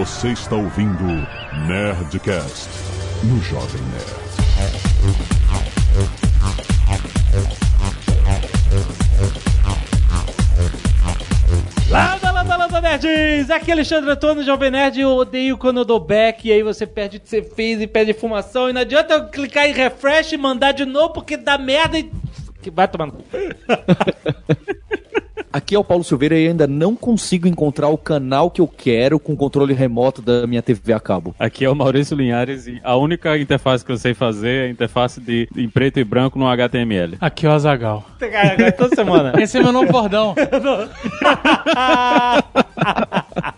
Você está ouvindo Nerdcast no Jovem Nerd. Landa, landa, landa, nerds! Aqui é Alexandre Antônio, Jovem Nerd. Eu odeio quando eu dou back e aí você perde o que você fez e perde informação. E não adianta eu clicar em refresh e mandar de novo porque dá merda e. Vai tomando. Aqui é o Paulo Silveira e ainda não consigo encontrar o canal que eu quero com o controle remoto da minha TV a cabo. Aqui é o Maurício Linhares e a única interface que eu sei fazer é a interface de em preto e branco no HTML. Aqui é o Azagal. Toda semana. Esse é meu novo bordão.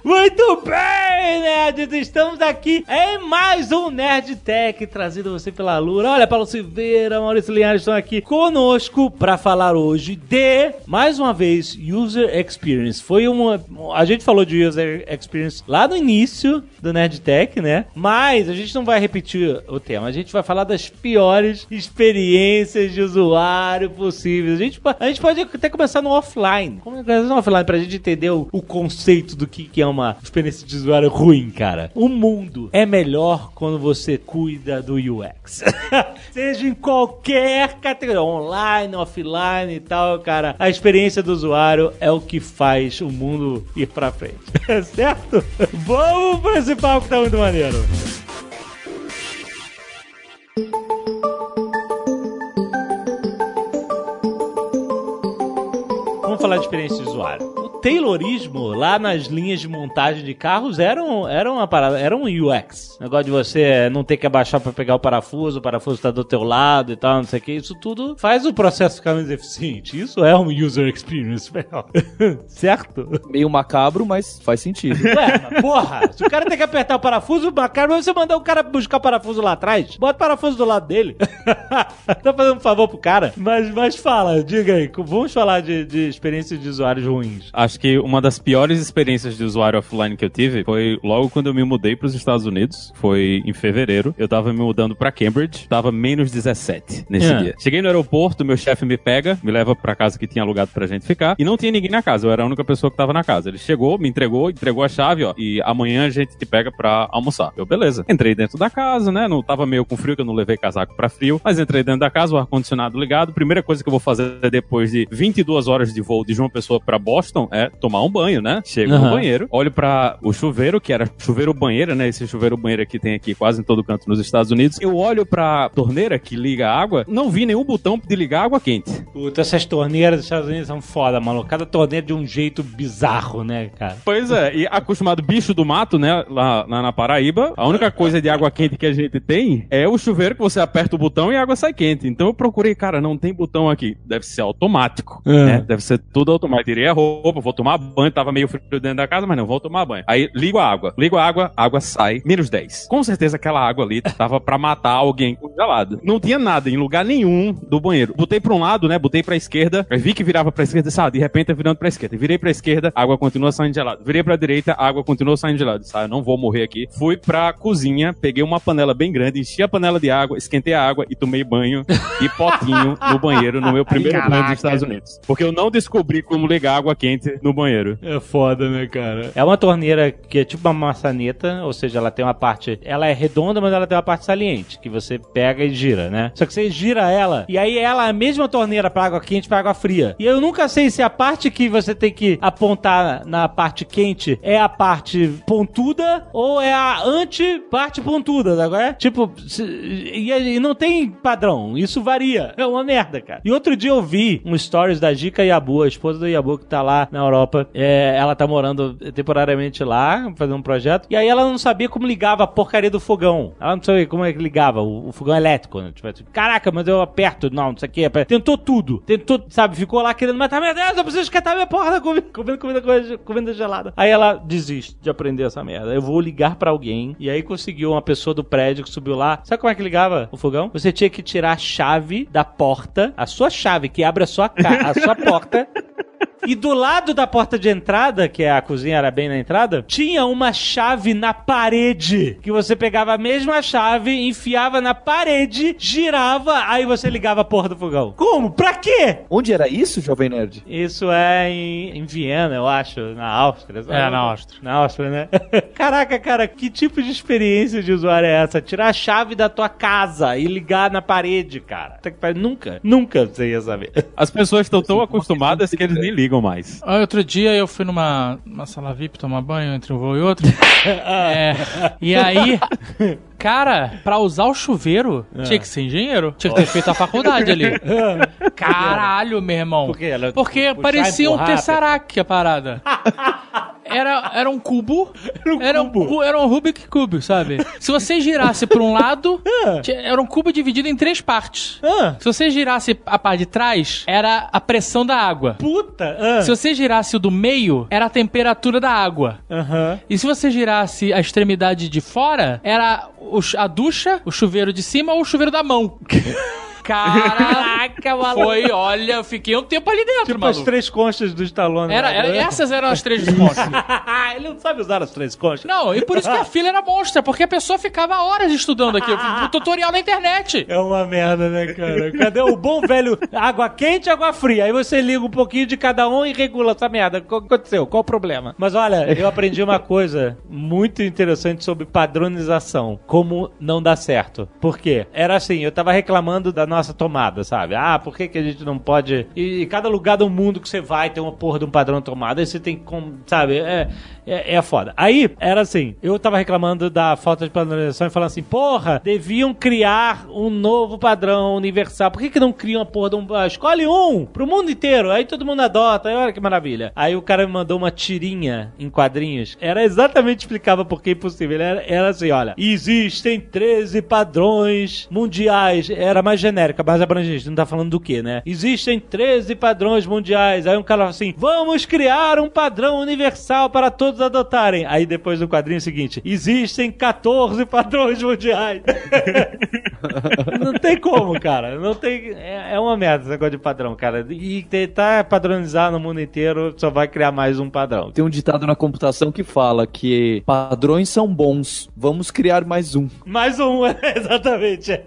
Muito bem, nerds! Estamos aqui em mais um Nerd Tech trazido a você pela Lura. Olha, Paulo Silveira, Maurício Linhares estão aqui conosco para falar hoje de, mais uma vez, User Experience. Foi uma. A gente falou de User Experience lá no início do Nerd Tech, né? Mas a gente não vai repetir o tema. A gente vai falar das piores experiências de usuário possíveis. A gente, a gente pode até começar no offline. Começar no offline pra gente entender o, o conceito do que, que é uma experiência de usuário ruim, cara. O mundo é melhor quando você cuida do UX. Seja em qualquer categoria, online, offline e tal, cara. A experiência do usuário é o que faz o mundo ir pra frente. certo? Vamos pro esse papo que tá muito maneiro. Vamos falar de experiência de usuário. O Taylorismo lá nas linhas de montagem de carros era, um, era uma parada, era um UX. Negócio de você não ter que abaixar pra pegar o parafuso, o parafuso tá do teu lado e tal, não sei o que. Isso tudo faz o processo ficar mais eficiente. Isso é um user experience melhor. certo? Meio macabro, mas faz sentido. Ué, porra, se o cara tem que apertar o parafuso, cara, você mandar o cara buscar parafuso lá atrás, bota o parafuso do lado dele. tá fazendo um favor pro cara. Mas, mas fala, diga aí, vamos falar de, de experiências de usuários ruins. Acho que uma das piores experiências de usuário offline que eu tive foi logo quando eu me mudei para os Estados Unidos. Foi em fevereiro. Eu tava me mudando para Cambridge. Tava menos 17 nesse É. dia. Cheguei no aeroporto, meu chefe me pega, me leva pra casa que tinha alugado pra gente ficar. E não tinha ninguém na casa. Eu era a única pessoa que tava na casa. Ele chegou, me entregou, entregou a chave, ó. E amanhã a gente te pega pra almoçar. Eu, beleza. Entrei dentro da casa, né? Não tava meio com frio, que eu não levei casaco pra frio. Mas entrei dentro da casa, o ar-condicionado ligado. Primeira coisa que eu vou fazer depois de 22 horas de voo de João Pessoa pra Boston é tomar um banho, né? Chego Aham. no banheiro, olho pra o chuveiro, que era chuveiro banheira, né? Esse chuveiro banheira que tem aqui quase em todo canto nos Estados Unidos. Eu olho pra torneira que liga a água, não vi nenhum botão de ligar água quente. Puta, essas torneiras dos Estados Unidos são foda, maluco. Cada torneira de um jeito bizarro, né, cara? Pois é, e acostumado bicho do mato, né, lá, lá na Paraíba, a única coisa de água quente que a gente tem é o chuveiro que você aperta o botão e a água sai quente. Então eu procurei, cara, não tem botão aqui. Deve ser automático, É. né? Deve ser tudo automático. Tirei a roupa, vou tomar banho, tava meio frio dentro da casa, mas não, vou tomar banho. Aí ligo a água, ligo a água, a água sai, menos 10. Com certeza aquela água ali tava pra matar alguém congelado. Não tinha nada em lugar nenhum do banheiro. Botei pra um lado, né, botei pra esquerda, vi que virava pra esquerda, sabe, de repente tá virando pra esquerda. Virei pra esquerda, a água continua saindo gelada. Virei pra direita, a água continua saindo gelada. Sabe, eu não vou morrer aqui. Fui pra cozinha, peguei uma panela bem grande, enchi a panela de água, esquentei a água e tomei banho e potinho no banheiro no meu primeiro banho dos Estados Unidos. Porque eu não descobri como ligar água quente no banheiro. É foda, né, cara? É uma torneira que é tipo uma maçaneta, ou seja, ela tem uma parte. Ela é redonda, mas ela tem uma parte saliente, que você pega e gira, né? Só que você gira ela, e aí ela é a mesma torneira pra água quente e pra água fria. E eu nunca sei se a parte que você tem que apontar na parte quente é a parte pontuda ou é a anti-parte pontuda, tá agora? Tipo, se- e, e não tem padrão, isso varia. É uma merda, cara. E outro dia eu vi um stories da Jica Yabu, a esposa do Yabu que tá lá na Europa. É, ela tá morando temporariamente lá, fazendo um projeto. E aí ela não sabia como ligava a porcaria do fogão. Ela não sabia como é que ligava o, o fogão elétrico. Né? Tipo, assim, caraca, mas eu aperto. Não, não sei o que. Tentou tudo. Tentou, sabe, ficou lá querendo matar. Meu Deus, eu preciso esquentar minha porra. Comendo comida, comida, comida gelada. Aí ela desiste de aprender essa merda. Eu vou ligar pra alguém. E aí conseguiu uma pessoa do prédio que subiu lá. Sabe como é que ligava o fogão? Você tinha que tirar a chave da porta, a sua chave que abre a sua, a sua porta. E do lado da porta de entrada, que é a cozinha era bem na entrada, tinha uma chave na parede. Que você pegava a mesma chave, enfiava na parede, girava, aí você ligava a porta do fogão. Como? Pra quê? Onde era isso, Jovem Nerd? Isso é em, em Viena, eu acho, na Áustria. É, na Áustria. Na Áustria, né? Caraca, cara, que tipo de experiência de usuário é essa? Tirar a chave da tua casa e ligar na parede, cara. Nunca, nunca você ia saber. As pessoas estão tão acostumadas que eles nem ligam mais. Ah, Outro dia eu fui numa, numa sala VIP tomar banho entre um voo e outro. É, e aí, cara, pra usar o chuveiro, tinha que ser engenheiro. Tinha que ter feito a faculdade ali. Caralho, meu irmão. Por quê? Ela Porque parecia um Tesseract a parada. Era, era um cubo. Era um, cubo. cu- era um Rubik Cube, sabe? Se você girasse pra um lado, tinha- era um cubo dividido em três partes. Ah, Se você girasse a parte de trás, era a pressão da água. puta. Se você girasse o do meio, era a temperatura da água. E se você girasse a extremidade de fora, era a ducha, o chuveiro de cima ou o chuveiro da mão. Caraca, maluco. Foi, olha, eu fiquei um tempo ali dentro, Tipo as maluco. três conchas do Stallone. Era, né? era- essas eram as três respostas. Ele não sabe usar as três conchas. Não, e por isso que a fila era monstra, porque a pessoa ficava horas estudando aqui. O tutorial na internet. É uma merda, né, cara? Cadê o bom velho água quente e água fria? Aí você liga um pouquinho de cada um e regula essa merda. O que aconteceu? Qual o problema? Mas olha, eu aprendi uma coisa muito interessante sobre padronização. Como não dá certo. Por quê? Era assim, eu tava reclamando da nossa tomada, sabe? Ah, por que, que a gente não pode... E, e cada lugar do mundo que você vai tem uma porra de um padrão de tomada. Aí você tem como, sabe? É, é, é foda. Aí, era assim, eu tava reclamando da falta de padronização e falando assim, porra, deviam criar um novo padrão universal. Por que que não criam a porra de um... ah, Escolhe um pro mundo inteiro. Aí todo mundo adota. Aí olha que maravilha. Aí o cara me mandou uma tirinha em quadrinhos. Era exatamente, explicava por que é impossível. Era, era assim, olha, existem 13 padrões mundiais. Era mais genérica, mais abrangente. Não tá falando do que, né? Existem 13 padrões mundiais. Aí um cara fala assim, vamos criar um padrão universal para todos adotarem. Aí depois no quadrinho seguinte, existem 14 padrões mundiais. não tem como, cara. Não tem. É, é uma merda esse negócio de padrão, cara. E tentar padronizar no mundo inteiro só vai criar mais um padrão. Tem um ditado na computação que fala que padrões são bons, vamos criar mais um. Mais um, exatamente.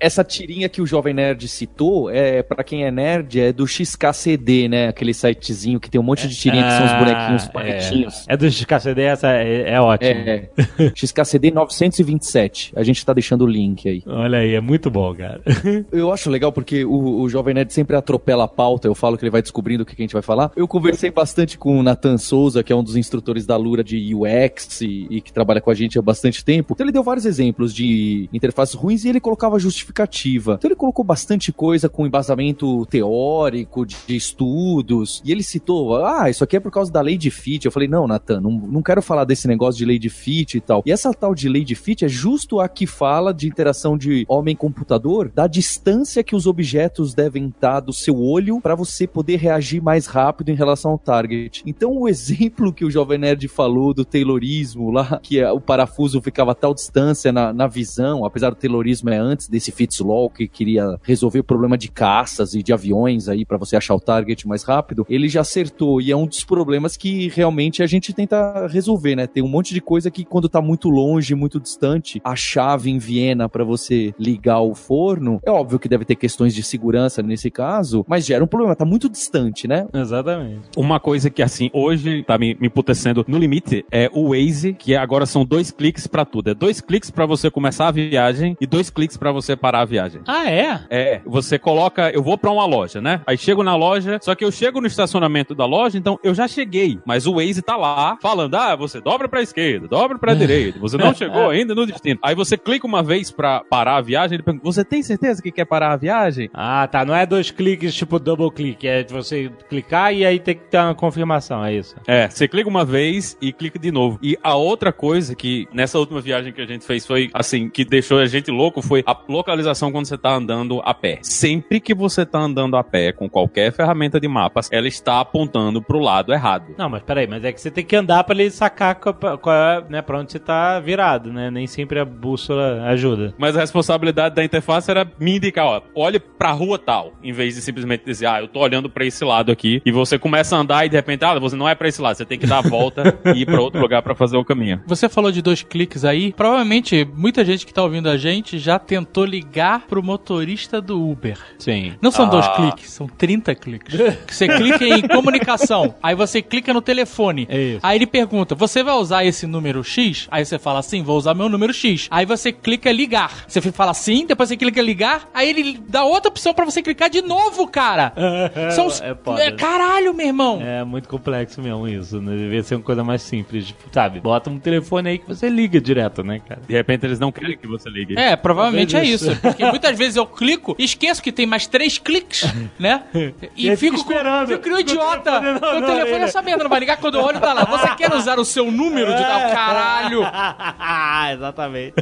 Essa tirinha que o Jovem Nerd citou, é para quem é nerd, é do XKCD, né? Aquele sitezinho que tem um monte de tirinha que são os bonequinhos Ah, bonitinhos. É, é do KCD, essa é, é ótimo. É, XKCD 927. A gente tá deixando o link aí. Olha aí, é muito bom, cara. Eu acho legal porque o, o Jovem Nerd sempre atropela a pauta, eu falo que ele vai descobrindo o que, que a gente vai falar. Eu conversei bastante com o Nathan Souza, que é um dos instrutores da Lura de UX e, e que trabalha com a gente há bastante tempo. Então ele deu vários exemplos de interfaces ruins e ele colocava justificativa. Então ele colocou bastante coisa com embasamento teórico, de, de estudos, e ele citou, ah, isso aqui é por causa da lei de fit. Eu falei, não, Nathan, não, não quero falar desse negócio de lei de fit e tal. E essa tal de lei de fit é justo a que fala de interação de homem-computador, da distância que os objetos devem estar do seu olho para você poder reagir mais rápido em relação ao target. Então, o exemplo que o Jovem Nerd falou do Taylorismo lá, que é, o parafuso ficava a tal distância na, na visão, apesar do Taylorismo é antes desse Fitzlaw que queria resolver o problema de caças e de aviões aí para você achar o target mais rápido, ele já acertou e é um dos problemas que realmente a gente tenta resolver, né? Tem um monte de coisa que quando tá muito longe, muito distante, a chave em Viena para você ligar o forno, é óbvio que deve ter questões de segurança nesse caso, mas gera um problema, tá muito distante, né? Exatamente. Uma coisa que, assim, hoje tá me, me emputecendo no limite é o Waze, que agora são dois cliques pra tudo. É dois cliques pra você começar a viagem e dois cliques pra você parar a viagem. Ah, é? É, você coloca, eu vou pra uma loja, né? Aí chego na loja, só que eu chego no estacionamento da loja, então eu já cheguei, mas o Waze tá lá falando: "Ah, você dobra pra esquerda, dobra pra direita. Você não chegou ainda no destino". Aí você clica uma vez pra parar a viagem, ele pergunta: "Você tem certeza que quer parar a viagem?" Ah, tá. Não é dois cliques tipo double click. É de você clicar e aí tem que ter uma confirmação, é isso. É, você clica uma vez e clica de novo. E a outra coisa que nessa última viagem que a gente fez foi assim, que deixou a gente louco foi a localização quando você tá andando a pé. Sempre que você tá andando a pé com qualquer ferramenta de mapas, ela está apontando pro lado errado. Não, mas peraí, mas é que você tem que andar pra ele sacar qual, qual é, né, pra onde você tá virado, né? Nem sempre a bússola ajuda. Mas a responsabilidade da interface era me indicar, ó, olhe pra rua tal, em vez de simplesmente dizer, ah, eu tô olhando pra esse lado aqui, e você começa a andar e de repente, ah, você não é pra esse lado, você tem que dar a volta e ir pra outro lugar pra fazer o caminho. Você falou de dois cliques aí. Provavelmente muita gente que tá ouvindo a gente já tentou ligar pro motorista do Uber. Sim. Não são dois Ah. cliques, são 30 cliques. Que Você clica em comunicação, aí você clica no telefone. É isso. Aí ele pergunta: Você vai usar esse número X? Aí você fala sim, vou usar meu número X. Aí você clica ligar. Você fala sim, depois você clica ligar. Aí ele dá outra opção pra você clicar de novo, cara. São os... É é, caralho, meu irmão. É muito complexo mesmo isso, né? Devia ser uma coisa mais simples, tipo, sabe? Bota um telefone aí que você liga direto, né, cara? De repente eles não querem que você ligue. É, provavelmente é Talvez isso. Porque muitas vezes eu clico, esqueço que tem mais três cliques, né? E, E fico, esperando. com, fico um idiota. Telefone Meu telefone orelha. é sabendo, não vai ligar quando eu olho tá lá. Você quer usar o seu número de tal? Caralho! Exatamente.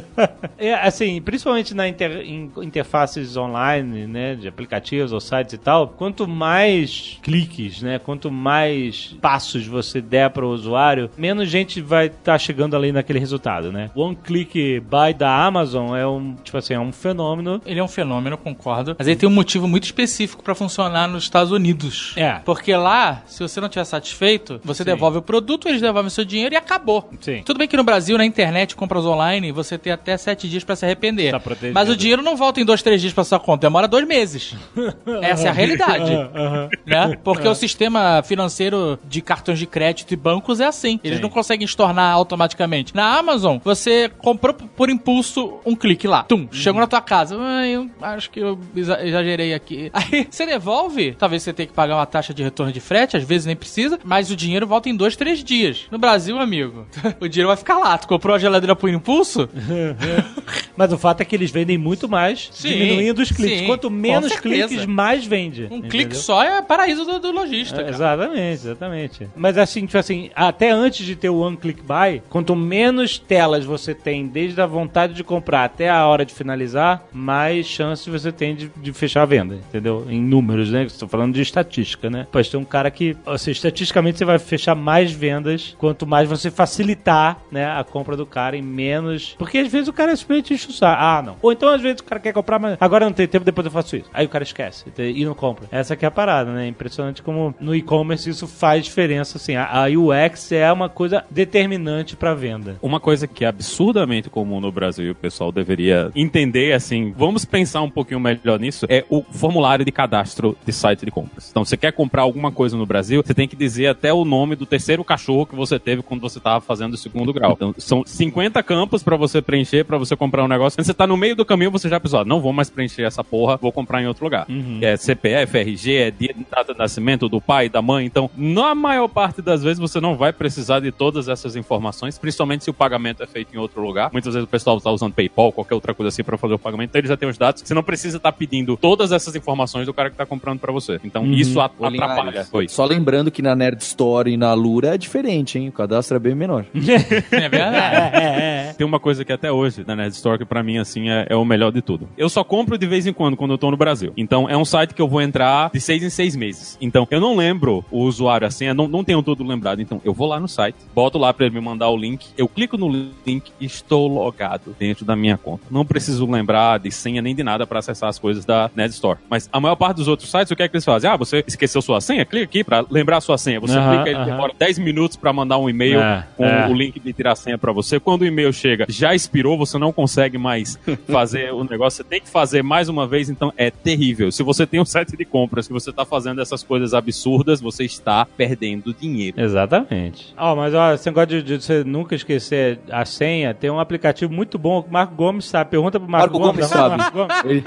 É, assim, principalmente na inter- em interfaces online, né, de aplicativos ou sites e tal, quanto mais cliques, né, quanto mais passos você der para o usuário, menos gente vai estar chegando ali naquele resultado, né? One Click Buy da Amazon é um, tipo assim, é um fenômeno. Ele é um fenômeno, concordo. Mas ele tem um motivo muito específico pra funcionar nos Estados Unidos. É. Porque lá, se você não estiver satisfeito, você devolve o produto, eles devolvem o seu dinheiro e acabou. Sim. Tudo bem que no Brasil, na internet, compras online, você tem até sete dias pra se arrepender. Tá protegido. Mas o dinheiro não volta em dois, três dias pra sua conta, demora dois meses. Essa é a realidade. né? Porque o sistema financeiro de cartões de crédito e bancos é assim. Eles Sim. não conseguem estornar automaticamente. Na Amazon, você comprou por impulso um clique lá. Tum, chegou na tua casa. Eu acho que eu exa- exagerei aqui. Aí você devolve. Talvez você tenha que pagar uma taxa de retorno de frete, às vezes nem precisa, mas o dinheiro volta em dois, três dias. No Brasil, amigo, o dinheiro vai ficar lá. Tu comprou a geladeira por impulso? Mas o fato é que eles vendem muito mais, Sim, diminuindo os cliques. sim, Quanto menos cliques, mais vende. Um entendeu? clique só é paraíso do, do lojista. É, exatamente, exatamente. Mas assim, tipo assim, até antes de ter o One Click Buy, quanto menos telas você tem, desde a vontade de comprar até a hora de finalizar, mais chances você tem de, de fechar a venda, entendeu? Em números, né? Estou falando de estatística, né? Pode ter um cara que, assim, estatisticamente você vai fechar mais vendas quanto mais você facilitar, né, a compra do cara em menos. Porque às vezes o cara simplesmente enche o saco. Ah, não. Ou então às vezes o cara quer comprar, mas agora não tem tempo, depois eu faço isso. Aí o cara esquece e não compra. Essa que é a parada, né? Impressionante como no e-commerce isso faz diferença, assim. A, UX é uma coisa determinante pra venda. Uma coisa que é absurdamente comum no Brasil e o pessoal deveria entender, assim, vamos pensar um pouquinho melhor nisso, é o formulário de cadastro de site de compras. Então, você quer comprar alguma coisa no Brasil, você tem que dizer até o nome do terceiro cachorro que você teve quando você estava fazendo o segundo grau. Então, são 50 campos pra você preencher, pra você comprar um negócio. Quando você tá no meio do caminho, você já pensou, ah, não vou mais preencher essa porra, vou comprar em outro lugar. É CPF, RG, é dia de data de nascimento do pai, da mãe. Então, na maior parte das vezes, você não vai precisar de todas essas informações, principalmente se o pagamento é feito em outro lugar. Muitas vezes o pessoal está usando PayPal, qualquer outra coisa assim para fazer o pagamento, então ele já tem os dados. Você não precisa estar pedindo todas essas informações do cara que está comprando para você. Então, isso a- Ô, atrapalha. Oi. Só lembrando que na Nerd Store e na Lura é diferente, hein? O cadastro é bem menor. É verdade. Tem uma coisa que até hoje na Nerd Store que pra mim assim é, é o melhor de tudo. Eu só compro de vez em quando quando eu tô no Brasil. Então é um site que eu vou entrar de seis em seis meses. Então eu não lembro o usuário assim, eu não, não tenho tudo lembrado. Então eu vou lá no site, boto lá pra ele me mandar o link, eu clico no link e estou logado dentro da minha conta. Não preciso lembrar de senha nem de nada pra acessar as coisas da Nerd Store. Mas a maior parte dos outros sites, o que é que eles fazem? Ah, você esqueceu sua senha? Clica aqui pra lembrar a sua senha. Você clica, ele aham. demora 10 minutos pra mandar um e-mail É, com é. o link de tirar a senha pra você. Quando o e-mail chega, já expirou, você não consegue mais fazer o negócio. Você tem que fazer mais uma vez, então é terrível. Se você tem um site de compras que você tá fazendo essas coisas absurdas, você está perdendo dinheiro. Exatamente. Ó, mas ó, esse negócio de, de você nunca esquecer a senha, tem um aplicativo muito bom que o Marco Gomes sabe. Pergunta pro Marco, Marco Gomes sabe. Gomes. Ele-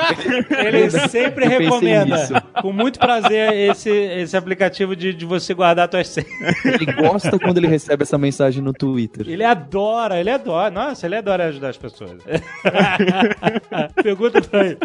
Ele sempre recomenda, nisso. com muito prazer, esse, esse aplicativo de, de você guardar suas senhas. Ele gosta quando ele recebe essa mensagem no Twitter. Ele adora, ele adora. Nossa, ele adora ajudar as pessoas. Pergunta pra ele.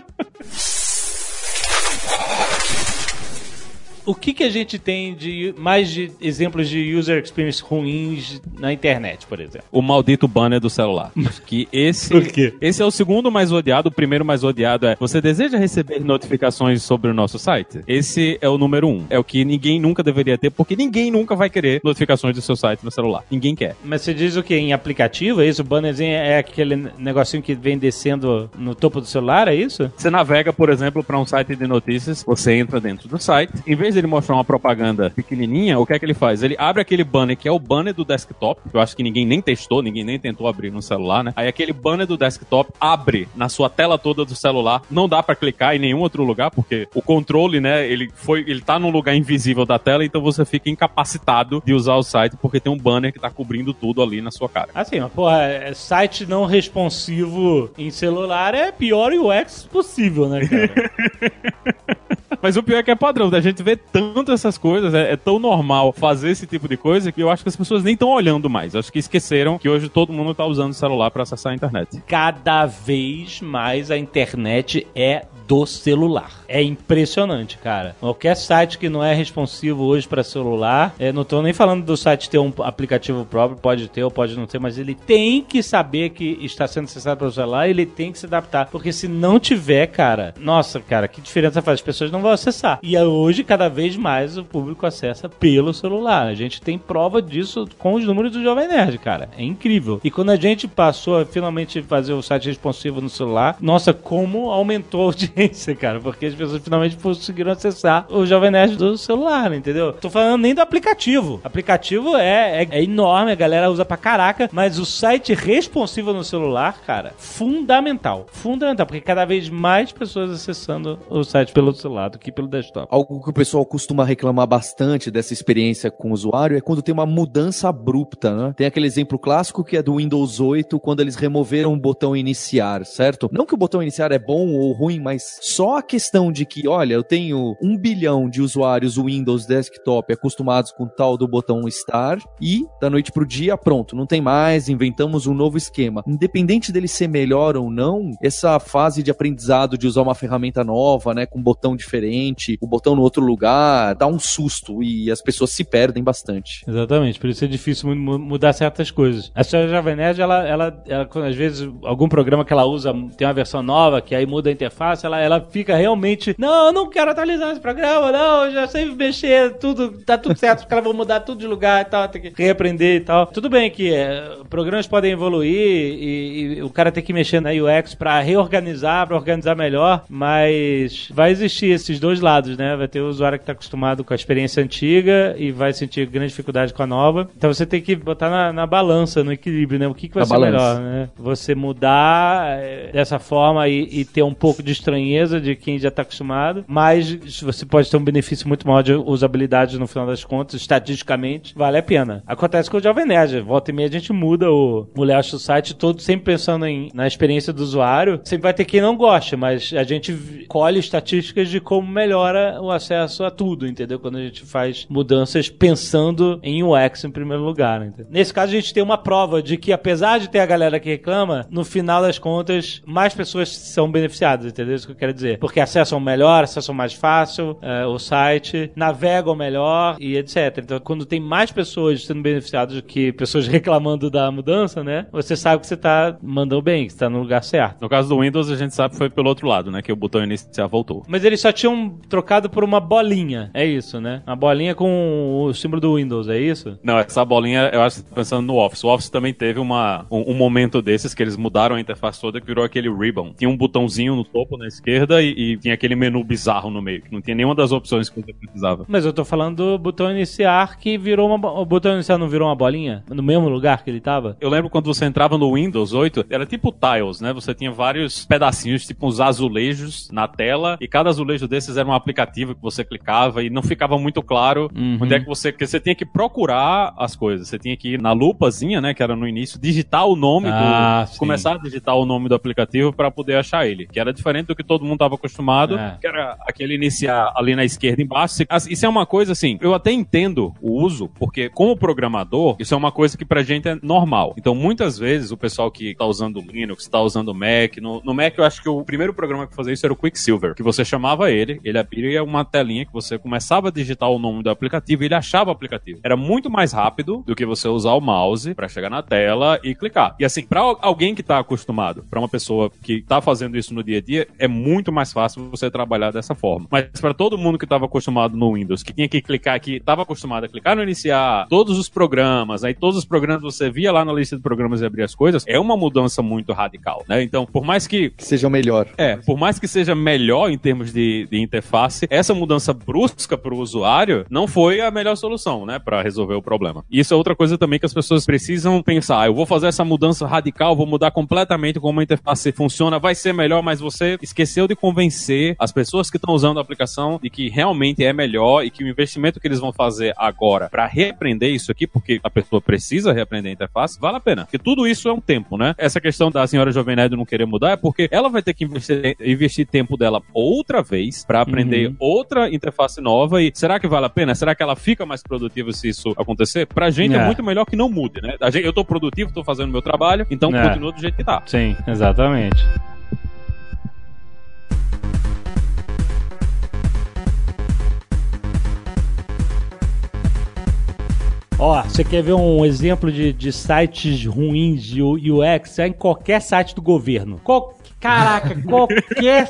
O que, que a gente tem de mais de exemplos de user experience ruins na internet, por exemplo? O maldito banner do celular. Que esse, Por quê? esse é o segundo mais odiado. O primeiro mais odiado é: você deseja receber notificações sobre o nosso site? Esse é o número um. É o que ninguém nunca deveria ter, porque ninguém nunca vai querer notificações do seu site no celular. Ninguém quer. Mas você diz o que? Em aplicativo? É isso? O bannerzinho é aquele negocinho que vem descendo no topo do celular? É isso? Você navega, por exemplo, para um site de notícias, você entra dentro do site, em vez de ele mostrar uma propaganda pequenininha, o que é que ele faz? Ele abre aquele banner que é o banner do desktop, que eu acho que ninguém nem testou, ninguém nem tentou abrir no celular, né? Aí aquele banner do desktop abre na sua tela toda do celular, não dá para clicar em nenhum outro lugar, porque o controle, né, ele foi, ele tá num lugar invisível da tela, então você fica incapacitado de usar o site porque tem um banner que tá cobrindo tudo ali na sua cara. Assim, mas porra, é- site não responsivo em celular é pior UX possível, né, cara? Mas o pior é que é padrão, a gente vê tanto essas coisas, é, é tão normal fazer esse tipo de coisa que eu acho que as pessoas nem estão olhando mais. Acho que esqueceram que hoje todo mundo tá usando o celular para acessar a internet. Cada vez mais a internet é do celular. É impressionante, cara. Qualquer site que não é responsivo hoje para celular, é, não tô nem falando do site ter um aplicativo próprio, pode ter ou pode não ter, mas ele tem que saber que está sendo acessado pelo celular, ele tem que se adaptar, porque se não tiver, cara, nossa, cara, que diferença faz? As pessoas não vão acessar. E é hoje, cada vez mais, o público acessa pelo celular. A gente tem prova disso com os números do Jovem Nerd, cara. É incrível. E quando a gente passou a finalmente fazer o site responsivo no celular, nossa, como aumentou a cara. Porque as pessoas finalmente conseguiram acessar o Jovem Nerd do celular, entendeu? Tô falando nem do aplicativo. aplicativo é, é, é enorme, a galera usa pra caraca, mas o site responsivo no celular, cara, fundamental. Fundamental, porque cada vez mais pessoas acessando o site pelo celular do que pelo desktop. Algo que o pessoal costuma reclamar bastante dessa experiência com o usuário é quando tem uma mudança abrupta, né? Tem aquele exemplo clássico que é do Windows 8, quando eles removeram o botão iniciar, certo? Não que o botão iniciar é bom ou ruim, mas só a questão de que, olha, eu tenho um bilhão de usuários Windows Desktop acostumados com o tal do botão Start e da noite pro dia, pronto, não tem mais, inventamos um novo esquema. Independente dele ser melhor ou não, essa fase de aprendizado de usar uma ferramenta nova, né, com um botão diferente, o botão no outro lugar, dá um susto e as pessoas se perdem bastante. Exatamente, por isso é difícil mu- mu- mudar certas coisas. A senhora Jovem Nerd, ela, ela, ela, às vezes algum programa que ela usa tem uma versão nova, que aí muda a interface, ela, ela fica realmente, não, eu não quero atualizar esse programa, não, eu já sei mexer, tudo, tá tudo certo, porque ela vai mudar tudo de lugar e tal, tem que reaprender e tal. Tudo bem que é, programas podem evoluir e, e o cara tem que mexer na UX pra reorganizar, pra organizar melhor, mas vai existir esses dois lados, né? Vai ter o usuário que tá acostumado com a experiência antiga e vai sentir grande dificuldade com a nova. Então você tem que botar na, na balança, no equilíbrio, né? O que, que vai Na ser balança. melhor, né? Você mudar eh, dessa forma e, e ter um pouco de estranheza de quem já tá acostumado, mas você pode ter um benefício muito maior de usabilidade no final das contas, estatisticamente, vale a pena. Acontece com o Jovem Nerd, volta e meia a gente muda o, o layout do site todo sempre pensando em, na experiência do usuário. Sempre vai ter quem não gosta, mas a gente colhe estatísticas de como melhora o acesso a tudo, entendeu? Quando a gente faz mudanças pensando em UX em primeiro lugar. Entendeu? Nesse caso, a gente tem uma prova de que, apesar de ter a galera que reclama, no final das contas, mais pessoas são beneficiadas, entendeu? Que eu quero dizer. Porque acessam melhor, acessam mais fácil eh, o site, navegam melhor e etc. Então, quando tem mais pessoas sendo beneficiadas do que pessoas reclamando da mudança, né? Você sabe que você tá mandando bem, que você tá no lugar certo. No caso do Windows, a gente sabe que foi pelo outro lado, né? Que o botão iniciar voltou. Mas eles só tinham trocado por uma bolinha. É isso, né? Uma bolinha com o símbolo do Windows, é isso? Não, essa bolinha, eu acho que você tá pensando no Office. O Office também teve uma, um, um momento desses que eles mudaram a interface toda que virou aquele ribbon. Tinha um botãozinho no topo na esquerda e, e tinha aquele menu bizarro no meio, que não tinha nenhuma das opções que você precisava. Mas eu tô falando do botão iniciar que virou uma. O botão iniciar não virou uma bolinha? No mesmo lugar que ele tava? Eu lembro quando você entrava no Windows 8, era tipo tiles, né? Você tinha vários pedacinhos, tipo uns azulejos na tela, e cada azulejo desses era um aplicativo que você clicava e não ficava muito claro Uhum. onde é que você. Porque você tinha que procurar as coisas. Você tinha que ir na lupazinha, né? Que era no início, digitar o nome Ah, do. sim. Começar a digitar o nome do aplicativo para poder achar ele. Que era diferente do que todo mundo estava acostumado, É. que era aquele iniciar ali na esquerda embaixo. Isso é uma coisa assim, eu até entendo o uso, porque como programador, isso é uma coisa que pra gente é normal. Então, muitas vezes, o pessoal que tá usando Linux, tá usando Mac, no, no Mac eu acho que o primeiro programa que fazia isso era o Quicksilver, que você chamava ele, ele abria uma telinha que você começava a digitar o nome do aplicativo e ele achava o aplicativo. Era muito mais rápido do que você usar o mouse pra chegar na tela e clicar. E assim, pra alguém que tá acostumado, pra uma pessoa que tá fazendo isso no dia a dia, é muito mais fácil você trabalhar dessa forma. Mas pra todo mundo que tava acostumado no Windows, que tinha que clicar aqui, tava acostumado a clicar no iniciar, todos os programas, aí todos os programas você via lá na lista de programas e abria as coisas, é uma mudança muito radical, né? Então, por mais que Que seja o melhor. é, por mais que seja melhor em termos de, de interface, essa mudança brusca para o usuário não foi a melhor solução, né, para resolver o problema. E isso é outra coisa também que as pessoas precisam pensar. Ah, eu vou fazer essa mudança radical, vou mudar completamente como a interface funciona, vai ser melhor, mas você esqueceu de convencer as pessoas que estão usando a aplicação de que realmente é melhor e que o investimento que eles vão fazer agora para reaprender isso aqui, porque a pessoa precisa reaprender a interface, vale a pena. Porque tudo isso é um tempo, né? Essa questão da senhora Jovem Nerd não querer mudar é porque ela vai ter que investir, investir tempo dela outra vez para aprender outra interface nova e será que vale a pena? Será que ela fica mais produtiva se isso acontecer? Pra gente é, É. muito melhor que não mude, né? Gente, eu tô produtivo, tô fazendo meu trabalho, então É. continua do jeito que tá. Sim, exatamente. Ó, você quer ver um exemplo de, de sites ruins de UX? É em qualquer site do governo. Qual- Caraca, qualquer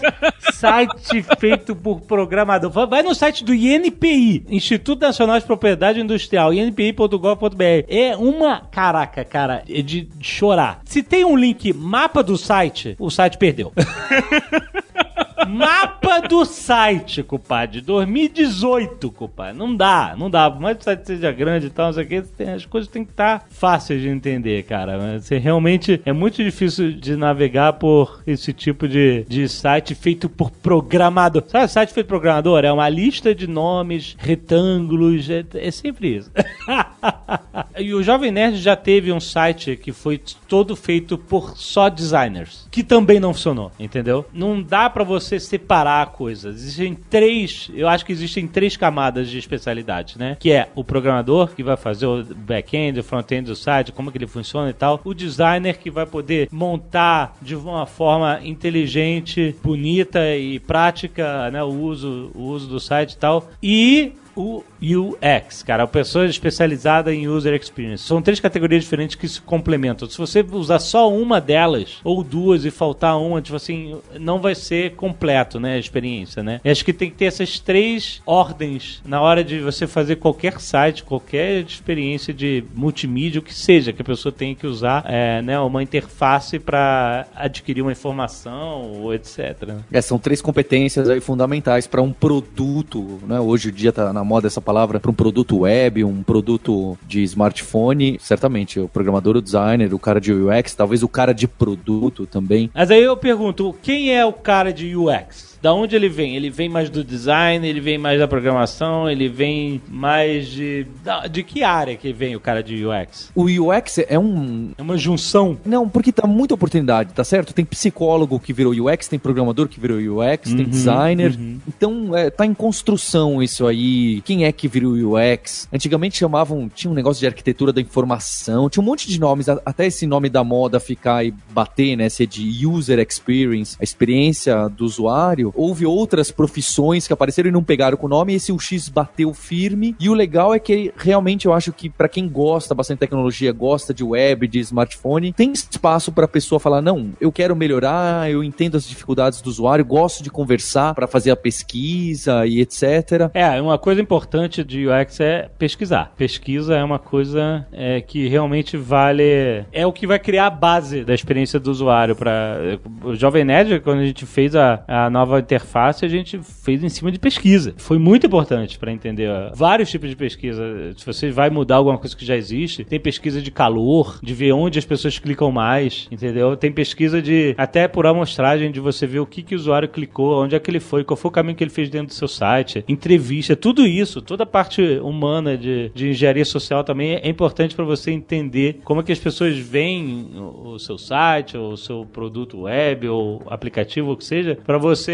site feito por programador. Vai- Vai no site do INPI, Instituto Nacional de Propriedade Industrial, inpi.gov.br. É uma. Caraca, cara, é de chorar. Se tem um link mapa do site, o site perdeu. Mapa do site, compadre. 2018, compadre. Não dá, não dá. Por mais que o site seja grande e tal, não sei o que, as coisas têm que estar fáceis de entender, cara. Você realmente é muito difícil de navegar por esse tipo de, de site feito por programador. Sabe, site feito por programador? É uma lista de nomes, retângulos, é, é sempre isso. e o Jovem Nerd já teve um site que foi todo feito por só designers, que também não funcionou, entendeu? Não dá pra você separar coisas. Existem três, eu acho que existem três camadas de especialidade, né? Que é o programador que vai fazer o back-end, o front-end do site, como que ele funciona e tal. O designer que vai poder montar de uma forma inteligente, bonita e prática, né, o uso, o uso do site e tal. E o UX, cara, a pessoa especializada em user experience. São três categorias diferentes que se complementam. Se você usar só uma delas, ou duas e faltar uma, tipo assim, não vai ser completo, né, a experiência, né? Eu acho que tem que ter essas três ordens na hora de você fazer qualquer site, qualquer experiência de multimídia, o que seja, que a pessoa tem que usar, é, né, uma interface para adquirir uma informação, ou etc. É, são três competências aí fundamentais para um produto, né? Hoje em dia tá na moda essa palavra para um produto web, um produto de smartphone. Certamente, o programador, o designer, o cara de UX, talvez o cara de produto também. Mas aí eu pergunto, quem é o cara de UX? Da onde ele vem? Ele vem mais do design, ele vem mais da programação, ele vem mais de. De que área que vem o cara de UX? O UX é um. É uma junção. Não, porque tá muita oportunidade, tá certo? Tem psicólogo que virou UX, tem programador que virou UX, tem designer. Então, é, tá em construção isso aí. Quem é que virou UX? Antigamente chamavam, tinha um negócio de arquitetura da informação, tinha um monte de nomes, até esse nome da moda ficar e bater, né? Ser de user experience, a experiência do usuário. Houve outras profissões que apareceram e não pegaram com o nome, esse UX bateu firme. E o legal é que realmente eu acho que pra quem gosta bastante de tecnologia, gosta de web, de smartphone, tem espaço pra pessoa falar: não, eu quero melhorar, eu entendo as dificuldades do usuário, gosto de conversar pra fazer a pesquisa e etc. É, uma coisa importante de UX é pesquisar. Pesquisa é uma coisa é, que realmente vale. É o que vai criar a base da experiência do usuário. Para o Jovem Nerd, quando a gente fez a, a nova interface, a gente fez em cima de pesquisa. Foi muito importante para entender vários tipos de pesquisa. Se você vai mudar alguma coisa que já existe, tem pesquisa de calor, de ver onde as pessoas clicam mais, entendeu? Tem pesquisa de até por amostragem de você ver o que, que o usuário clicou, onde é que ele foi, qual foi o caminho que ele fez dentro do seu site, entrevista, tudo isso, toda a parte humana de, de engenharia social também é importante para você entender como é que as pessoas veem o, o seu site, ou o seu produto web, ou aplicativo, o que seja, para você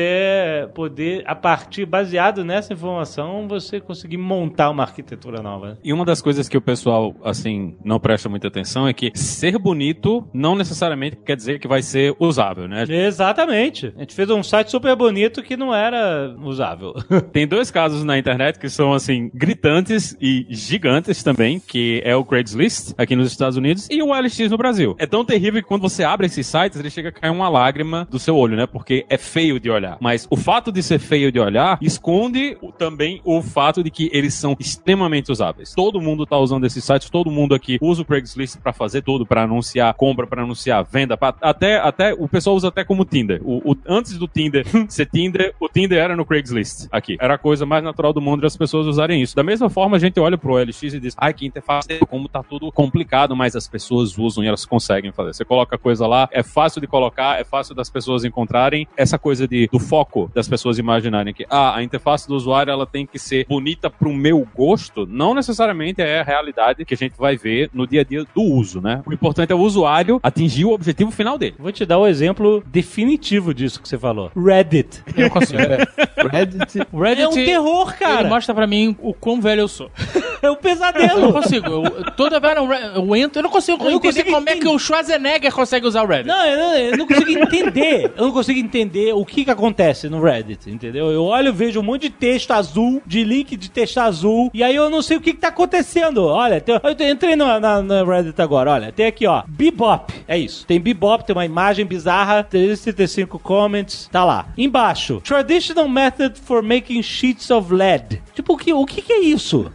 poder, a partir, baseado nessa informação, você conseguir montar uma arquitetura nova. E uma das coisas que o pessoal, assim, não presta muita atenção é que ser bonito não necessariamente quer dizer que vai ser usável, né? Exatamente. A gente fez um site super bonito que não era usável. Tem dois casos na internet que são, assim, gritantes e gigantes também, que é o Craigslist, aqui nos Estados Unidos, e o OLX no Brasil. É tão terrível que quando você abre esses sites, ele chega a cair uma lágrima do seu olho, né? Porque é feio de olhar. Mas o fato de ser feio de olhar esconde também o fato de que eles são extremamente usáveis. Todo mundo tá usando esses sites, todo mundo aqui usa o Craigslist para fazer tudo, para anunciar compra, para anunciar venda, pra, até, até o pessoal usa até como Tinder. O, o, antes do Tinder ser Tinder, o Tinder era no Craigslist aqui. Era a coisa mais natural do mundo das pessoas usarem isso. Da mesma forma, a gente olha pro OLX e diz, ai, que interface, como tá tudo complicado, mas as pessoas usam e elas conseguem fazer. Você coloca coisa lá, é fácil de colocar, é fácil das pessoas encontrarem. Essa coisa de, do foco das pessoas imaginarem que, ah, a interface do usuário ela tem que ser bonita pro meu gosto, não necessariamente é a realidade que a gente vai ver no dia a dia do uso, né? O importante é o usuário atingir o objetivo final dele. Vou te dar o exemplo definitivo disso que você falou. Reddit. Eu consigo. Reddit. O Reddit, É um terror, cara. Ele mostra pra mim o quão velho eu sou. É um Eu não pesadelo. consigo. Eu, toda vez eu, eu entro, eu não consigo Eu não entender consigo como é que o Schwarzenegger consegue usar o Reddit. Não, eu não, eu não consigo entender. Eu não consigo entender o que que acontece no Reddit, entendeu? Eu olho, vejo um monte de texto azul, de link de texto azul, e aí eu não sei o que que tá acontecendo. Olha, tem- eu entrei no, na, na Reddit agora, olha, tem aqui, ó, Bebop, é isso. Tem Bebop, tem uma imagem bizarra, 335 comments, tá lá. Embaixo, Traditional Method for Making Sheets of LED. Tipo, o que, o que que é isso?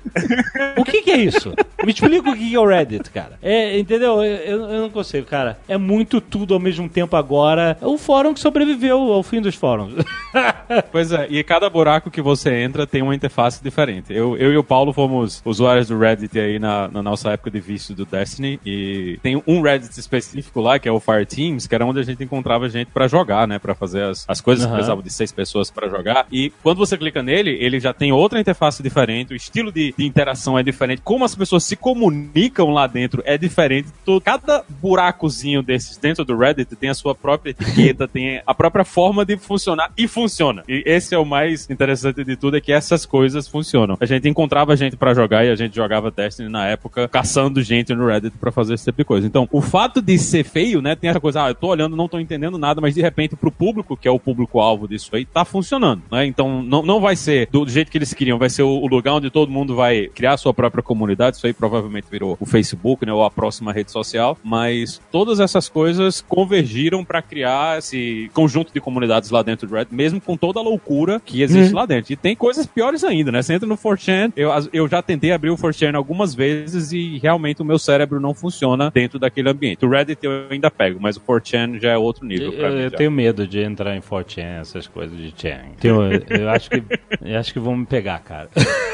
O que que é isso? Me explica o que que é o Reddit, cara. É, entendeu? Eu, eu- eu não consigo, cara. É muito tudo ao mesmo tempo agora. É o fórum que sobreviveu ao fim dos fóruns. Pois é, e cada buraco que você entra tem uma interface diferente. Eu, eu e o Paulo fomos usuários do Reddit aí na, na nossa época de vício do Destiny, e tem um Reddit específico lá, que é o Fireteams, que era onde a gente encontrava gente pra jogar, né, Pra fazer as, as coisas que Aham. precisavam de seis pessoas pra jogar. E quando você clica nele, ele já tem outra interface diferente, o estilo de, de interação é diferente, como as pessoas se comunicam lá dentro é diferente. Todo, cada buracozinho desses dentro do Reddit tem a sua própria etiqueta, tem a própria forma de funcionar e funciona. E esse é o mais interessante de tudo, é que essas coisas funcionam. A gente encontrava gente pra jogar e a gente jogava Destiny na época, caçando gente no Reddit pra fazer esse tipo de coisa. Então, o fato de ser feio, né, tem essa coisa, ah, eu tô olhando, não tô entendendo nada, mas de repente pro público, que é o público-alvo disso aí, tá funcionando, né? Então, não, não vai ser do, jeito que eles queriam, vai ser o, o lugar onde todo mundo vai criar sua própria comunidade, isso aí provavelmente virou o Facebook, né, ou a próxima rede social, mas todas essas coisas convergiram pra criar esse conjunto de comunidades lá dentro mesmo com toda a loucura que existe lá dentro. E tem coisas piores ainda, né? Você entra no 4chan, eu, eu já tentei abrir o 4chan algumas vezes e realmente o meu cérebro não funciona dentro daquele ambiente. O Reddit eu ainda pego, mas o 4chan já é outro nível pra Eu, mim. eu tenho medo de entrar em 4chan, essas coisas de chan. Tenho- eu acho que eu acho que vão me pegar, cara.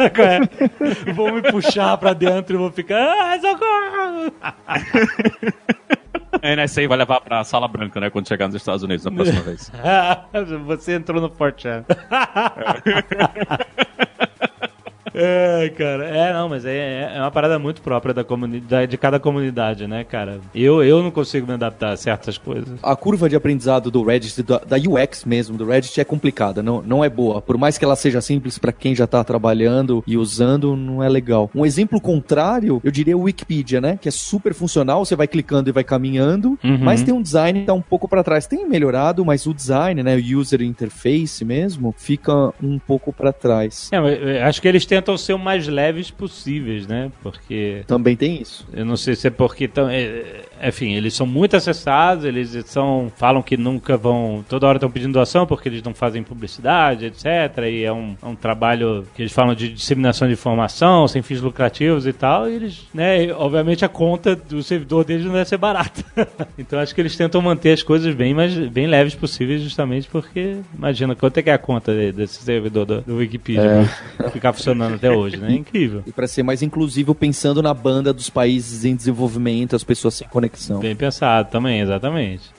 É? Vão me puxar pra dentro e vou ficar. Ah, socorro! A NSA vai levar pra sala branca, né? Quando chegar nos Estados Unidos na próxima vez. Você entrou no 4chan. É, cara. É, não, mas é, é uma parada muito própria da comunidade, de cada comunidade, né, cara? Eu, eu não consigo me adaptar a certas coisas. A curva de aprendizado do Reddit, da, da UX mesmo, do Reddit é complicada, não, não é boa. Por mais que ela seja simples pra quem já tá trabalhando e usando, não é legal. Um exemplo contrário, eu diria o Wikipedia, né? Que é super funcional, você vai clicando e vai caminhando, Uhum. mas tem um design que tá um pouco pra trás. Tem melhorado, mas o design, né, o user interface mesmo, fica um pouco pra trás. É, eu acho que eles tentam ser o mais leves possíveis, né? Porque Também tem isso. eu não sei se é porque tão, é, enfim, eles são muito acessados, eles são falam que nunca vão, toda hora estão pedindo doação porque eles não fazem publicidade, etc. E é um, é um trabalho que eles falam de disseminação de informação, sem fins lucrativos e tal. E eles, né? obviamente a conta do servidor deles não deve ser barata. então acho que eles tentam manter as coisas bem mais bem leves possíveis, justamente porque imagina quanto é que é a conta de- desse servidor do, do Wikipedia pra ficar funcionando até hoje, né? É incrível. E pra ser mais inclusivo, pensando na banda dos países em desenvolvimento, as pessoas sem conexão. Bem pensado também, exatamente.